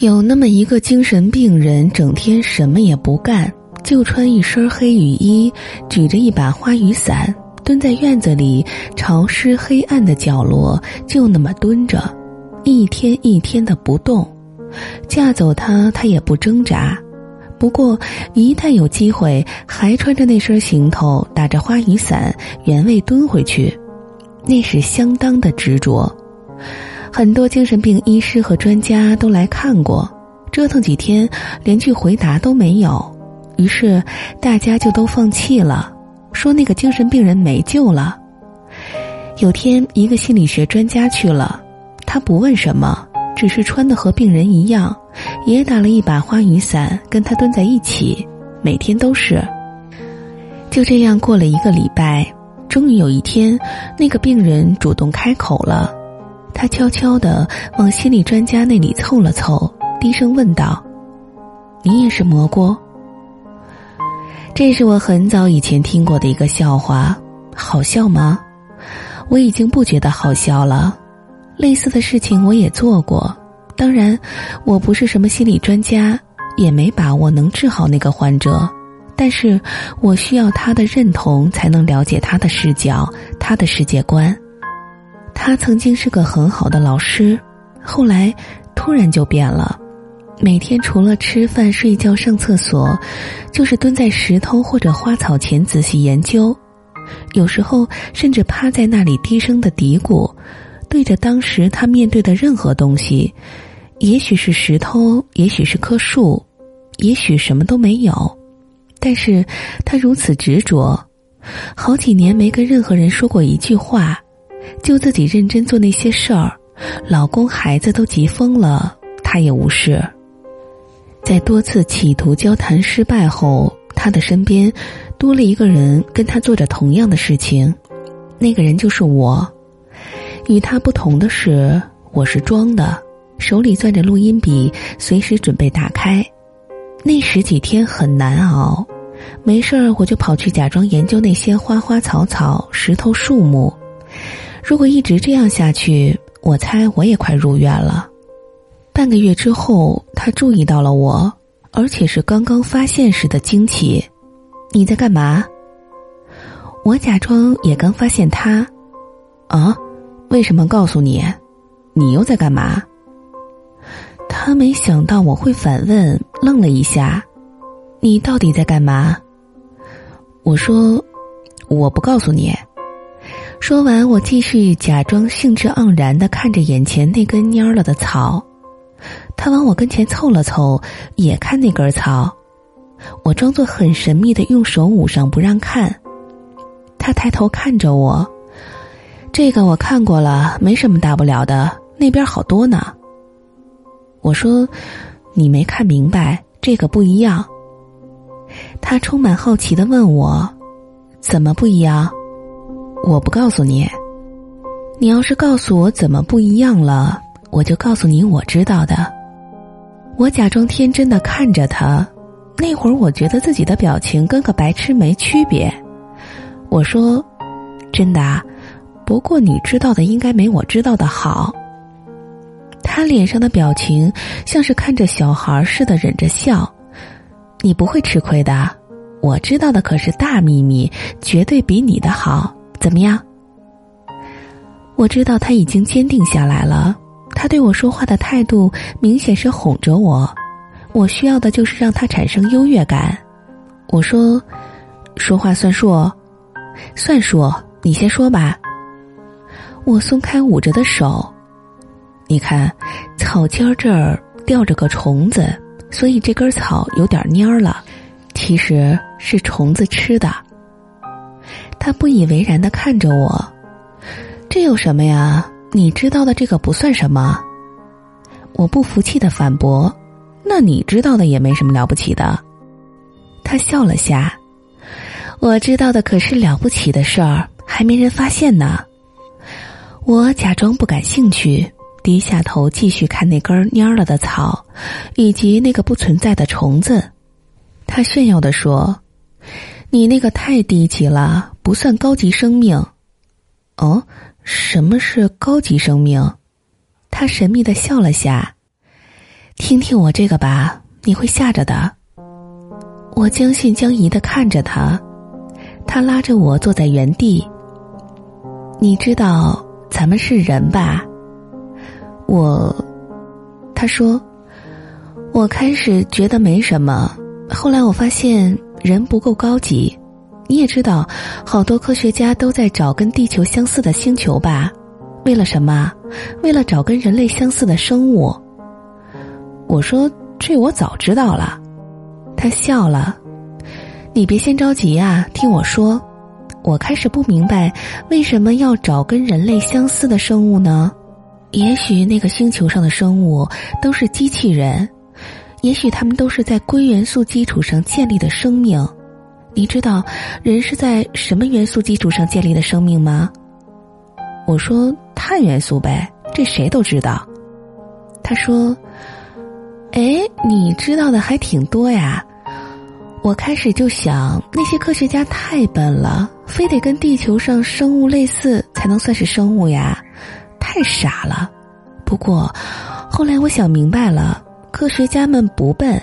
有那么一个精神病人，整天什么也不干，就穿一身黑雨衣，举着一把花雨伞，蹲在院子里潮湿黑暗的角落，就那么蹲着，一天一天的不动。架走他，他也不挣扎。不过，一旦有机会，还穿着那身行头，打着花雨伞，原位蹲回去，那是相当的执着。很多精神病医师和专家都来看过，折腾几天，连句回答都没有，于是大家就都放弃了，说那个精神病人没救了。有天，一个心理学专家去了，他不问什么，只是穿的和病人一样，也打了一把花雨伞，跟他蹲在一起，每天都是。就这样过了一个礼拜，终于有一天，那个病人主动开口了。他悄悄地往心理专家那里凑了凑，低声问道：“你也是蘑菇？”这是我很早以前听过的一个笑话，好笑吗？我已经不觉得好笑了。类似的事情我也做过，当然，我不是什么心理专家，也没把握能治好那个患者，但是我需要他的认同，才能了解他的视角，他的世界观。他曾经是个很好的老师，后来突然就变了。每天除了吃饭、睡觉、上厕所，就是蹲在石头或者花草前仔细研究。有时候甚至趴在那里低声的嘀咕，对着当时他面对的任何东西，也许是石头，也许是棵树，也许什么都没有。但是他如此执着，好几年没跟任何人说过一句话。就自己认真做那些事儿，老公孩子都急疯了，他也无视。在多次企图交谈失败后，他的身边多了一个人跟他做着同样的事情，那个人就是我。与他不同的是，我是装的，手里攥着录音笔，随时准备打开。那十几天很难熬，没事儿我就跑去假装研究那些花花草草、石头树木。如果一直这样下去，我猜我也快入院了。半个月之后，他注意到了我，而且是刚刚发现时的惊奇。你在干嘛？我假装也刚发现他。啊？为什么告诉你？你又在干嘛？他没想到我会反问，愣了一下。你到底在干嘛？我说，我不告诉你。说完，我继续假装兴致盎然的看着眼前那根蔫了的草。他往我跟前凑了凑，也看那根草。我装作很神秘的用手捂上不让看。他抬头看着我，这个我看过了，没什么大不了的。那边好多呢。我说：“你没看明白，这个不一样。”他充满好奇的问我：“怎么不一样？”我不告诉你，你要是告诉我怎么不一样了，我就告诉你我知道的。我假装天真的看着他，那会儿我觉得自己的表情跟个白痴没区别。我说：“真的，不过你知道的应该没我知道的好。”他脸上的表情像是看着小孩似的，忍着笑。你不会吃亏的，我知道的可是大秘密，绝对比你的好。怎么样？我知道他已经坚定下来了。他对我说话的态度明显是哄着我。我需要的就是让他产生优越感。我说：“说话算数，算数。你先说吧。”我松开捂着的手。你看，草尖这儿吊着个虫子，所以这根草有点蔫了。其实是虫子吃的。他不以为然的看着我，这有什么呀？你知道的这个不算什么。我不服气的反驳：“那你知道的也没什么了不起的。”他笑了下：“我知道的可是了不起的事儿，还没人发现呢。”我假装不感兴趣，低下头继续看那根蔫了的草，以及那个不存在的虫子。他炫耀的说。你那个太低级了，不算高级生命。哦，什么是高级生命？他神秘的笑了下。听听我这个吧，你会吓着的。我将信将疑的看着他，他拉着我坐在原地。你知道咱们是人吧？我，他说，我开始觉得没什么，后来我发现人不够高级。你也知道，好多科学家都在找跟地球相似的星球吧？为了什么？为了找跟人类相似的生物。我说这我早知道了。他笑了。你别先着急啊，听我说。我开始不明白为什么要找跟人类相似的生物呢？也许那个星球上的生物都是机器人，也许他们都是在硅元素基础上建立的生命。你知道人是在什么元素基础上建立的生命吗？我说碳元素呗，这谁都知道。他说：“哎，你知道的还挺多呀。”我开始就想，那些科学家太笨了，非得跟地球上生物类似才能算是生物呀，太傻了。不过后来我想明白了，科学家们不笨。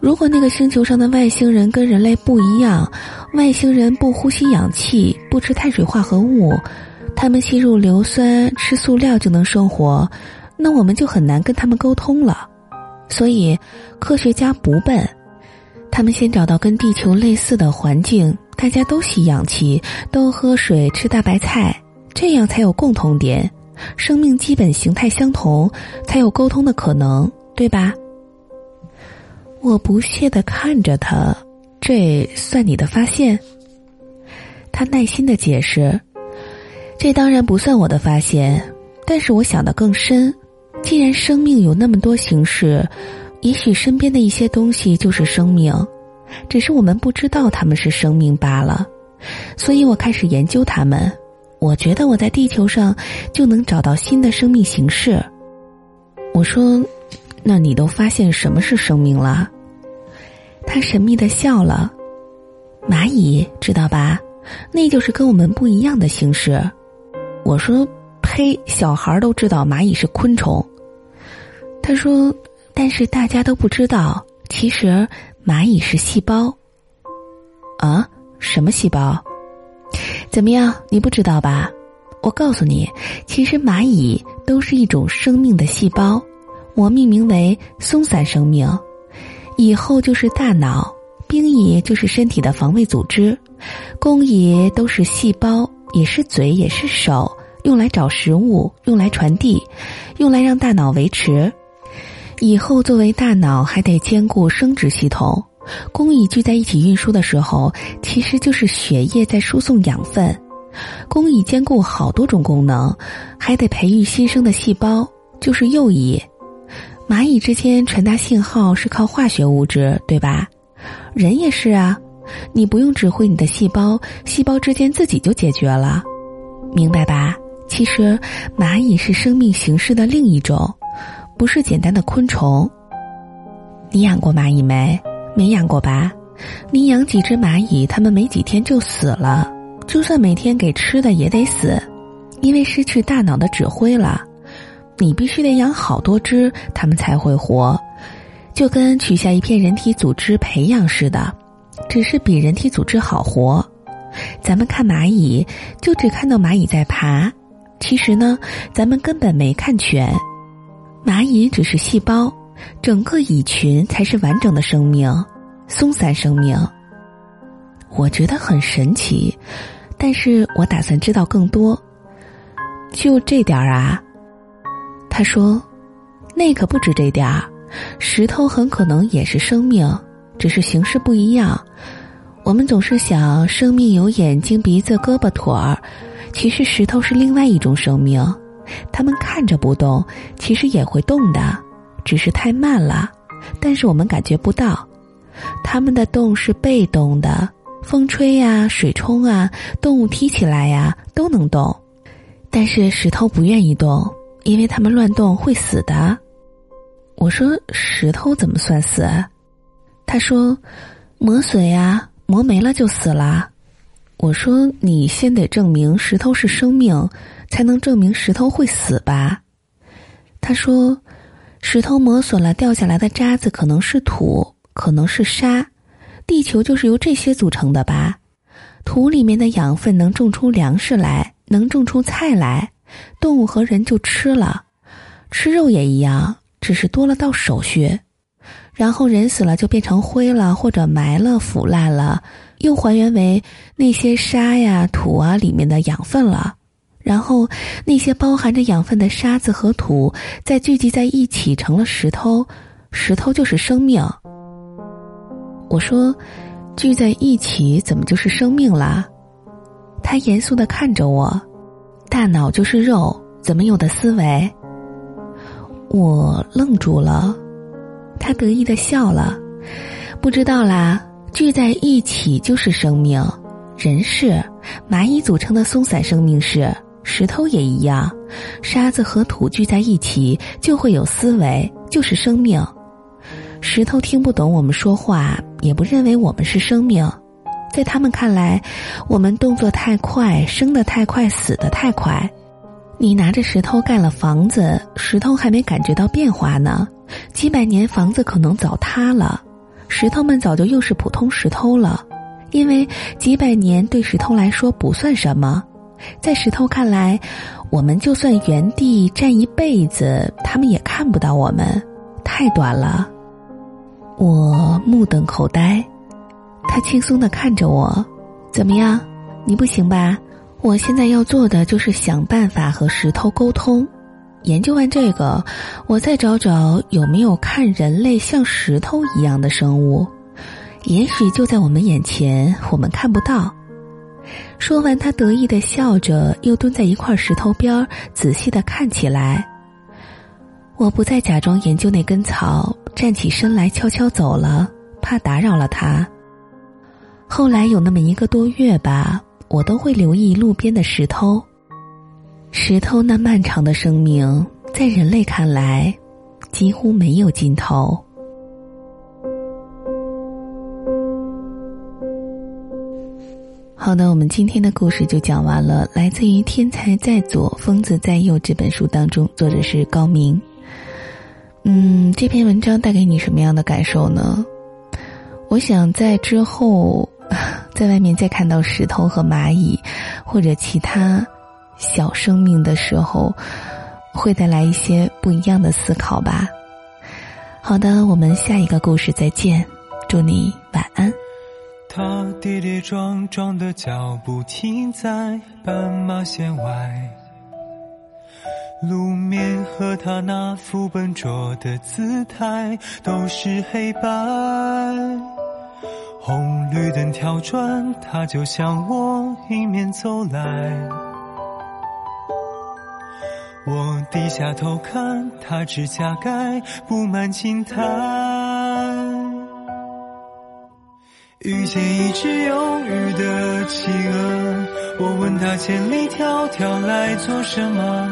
如果那个星球上的外星人跟人类不一样，外星人不呼吸氧气，不吃碳水化合物，他们吸入硫酸、吃塑料就能生活，那我们就很难跟他们沟通了。所以，科学家不笨，他们先找到跟地球类似的环境，大家都吸氧气，都喝水，吃大白菜，这样才有共同点，生命基本形态相同，才有沟通的可能，对吧？我不屑的看着他，这算你的发现？他耐心的解释：“这当然不算我的发现，但是我想的更深。既然生命有那么多形式，也许身边的一些东西就是生命，只是我们不知道他们是生命罢了。所以我开始研究他们。我觉得我在地球上就能找到新的生命形式。”我说：“那你都发现什么是生命了？”他神秘的笑了，蚂蚁知道吧？那就是跟我们不一样的形式。我说：“呸！小孩都知道蚂蚁是昆虫。”他说：“但是大家都不知道，其实蚂蚁是细胞。”啊？什么细胞？怎么样？你不知道吧？我告诉你，其实蚂蚁都是一种生命的细胞，我命名为松散生命。以后就是大脑，兵蚁就是身体的防卫组织，工蚁都是细胞，也是嘴，也是手，用来找食物，用来传递，用来让大脑维持。以后作为大脑，还得兼顾生殖系统。工蚁聚在一起运输的时候，其实就是血液在输送养分。工蚁兼顾好多种功能，还得培育新生的细胞，就是幼蚁。蚂蚁之间传达信号是靠化学物质，对吧？人也是啊，你不用指挥你的细胞，细胞之间自己就解决了，明白吧？其实蚂蚁是生命形式的另一种，不是简单的昆虫。你养过蚂蚁没？没养过吧？你养几只蚂蚁，它们没几天就死了，就算每天给吃的也得死，因为失去大脑的指挥了。你必须得养好多只，它们才会活，就跟取下一片人体组织培养似的，只是比人体组织好活。咱们看蚂蚁，就只看到蚂蚁在爬，其实呢，咱们根本没看全。蚂蚁只是细胞，整个蚁群才是完整的生命，松散生命。我觉得很神奇，但是我打算知道更多。就这点儿啊。他说：“那可不止这点儿，石头很可能也是生命，只是形式不一样。我们总是想生命有眼睛、鼻子、胳膊、腿儿，其实石头是另外一种生命。它们看着不动，其实也会动的，只是太慢了。但是我们感觉不到，它们的动是被动的，风吹呀、水冲啊、动物踢起来呀都能动，但是石头不愿意动。”因为他们乱动会死的，我说石头怎么算死？他说磨损呀，磨没了就死了。我说你先得证明石头是生命，才能证明石头会死吧？他说石头磨损了，掉下来的渣子可能是土，可能是沙。地球就是由这些组成的吧？土里面的养分能种出粮食来，能种出菜来，动物和人就吃了。吃肉也一样，只是多了道手续。然后人死了就变成灰了，或者埋了腐烂了，又还原为那些沙呀、土啊里面的养分了。然后那些包含着养分的沙子和土再聚集在一起成了石头，石头就是生命。我说，聚在一起怎么就是生命啦？他严肃的看着我，大脑就是肉，怎么有的思维？我愣住了，他得意的笑了，不知道啦，聚在一起就是生命，人是蚂蚁组成的松散生命是，石头也一样，沙子和土聚在一起就会有思维，就是生命。石头听不懂我们说话，也不认为我们是生命，在他们看来，我们动作太快，生得太快，死得太快。你拿着石头盖了房子，石头还没感觉到变化呢，几百年房子可能早塌了，石头们早就又是普通石头了，因为几百年对石头来说不算什么，在石头看来，我们就算原地站一辈子，他们也看不到我们，太短了。我目瞪口呆，他轻松的看着我，怎么样？你不行吧？我现在要做的就是想办法和石头沟通。研究完这个，我再找找有没有看人类像石头一样的生物，也许就在我们眼前，我们看不到。说完，他得意的笑着，又蹲在一块石头边仔细的看起来。我不再假装研究那根草。站起身来，悄悄走了，怕打扰了他。后来有那么一个多月吧，我都会留意路边的石头。石头那漫长的生命，在人类看来，几乎没有尽头。好的，我们今天的故事就讲完了，来自于《天才在左，疯子在右》这本书当中，作者是高明。嗯，这篇文章带给你什么样的感受呢？我想在之后，在外面再看到石头和蚂蚁，或者其他小生命的时候，会带来一些不一样的思考吧。好的，我们下一个故事再见，祝你晚安。他跌跌撞撞的脚步停在斑马线外。路面和他那副笨拙的姿态都是黑白，红绿灯跳转，他就向我迎面走来。我低下头看，他指甲盖布满青苔。遇见一只忧郁的企鹅，我问他千里迢迢来做什么。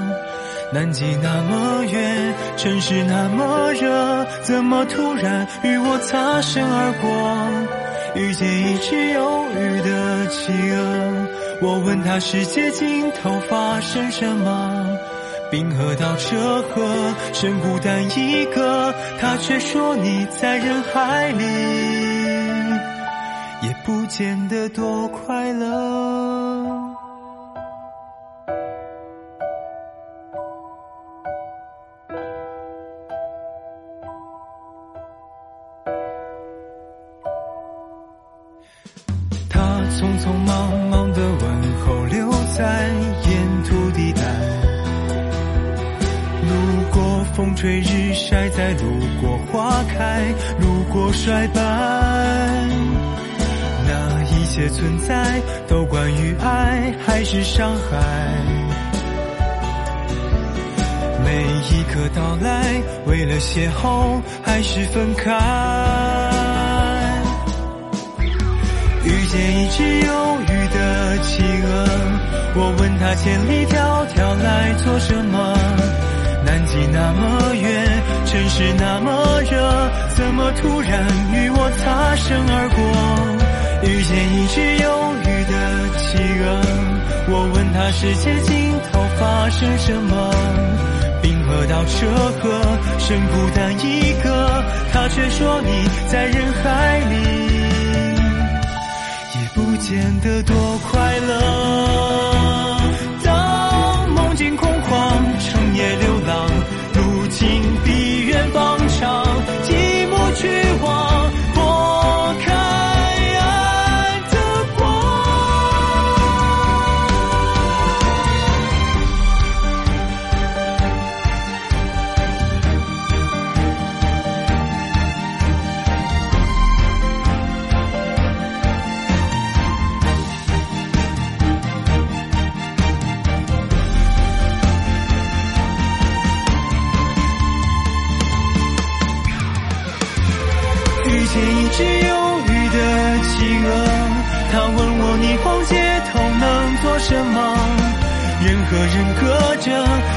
南极那么远，城市那么热，怎么突然与我擦身而过？遇见一只忧郁的企鹅，我问他世界尽头发生什么？冰河到车河，剩孤单一个，他却说你在人海里，也不见得多快乐。匆匆忙忙的问候留在沿途地带，路过风吹日晒，再路过花开，路过衰败，那一切存在都关于爱还是伤害？每一刻到来，为了邂逅还是分开？见一只忧郁的企鹅，我问他千里迢迢来做什么？南极那么远，城市那么热，怎么突然与我擦身而过？遇见一只忧郁的企鹅，我问他世界尽头发生什么？冰河到车河，剩孤单一个，他却说你在人海变，得多快乐。个人隔着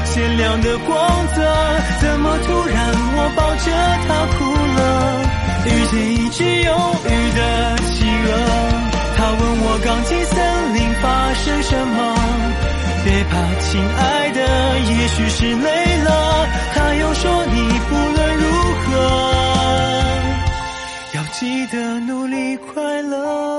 鲜亮的光泽，怎么突然我抱着他哭了？遇见一只忧郁的企鹅，它问我钢筋森林发生什么？别怕，亲爱的，也许是累了。他又说你不论如何。要记得努力快乐。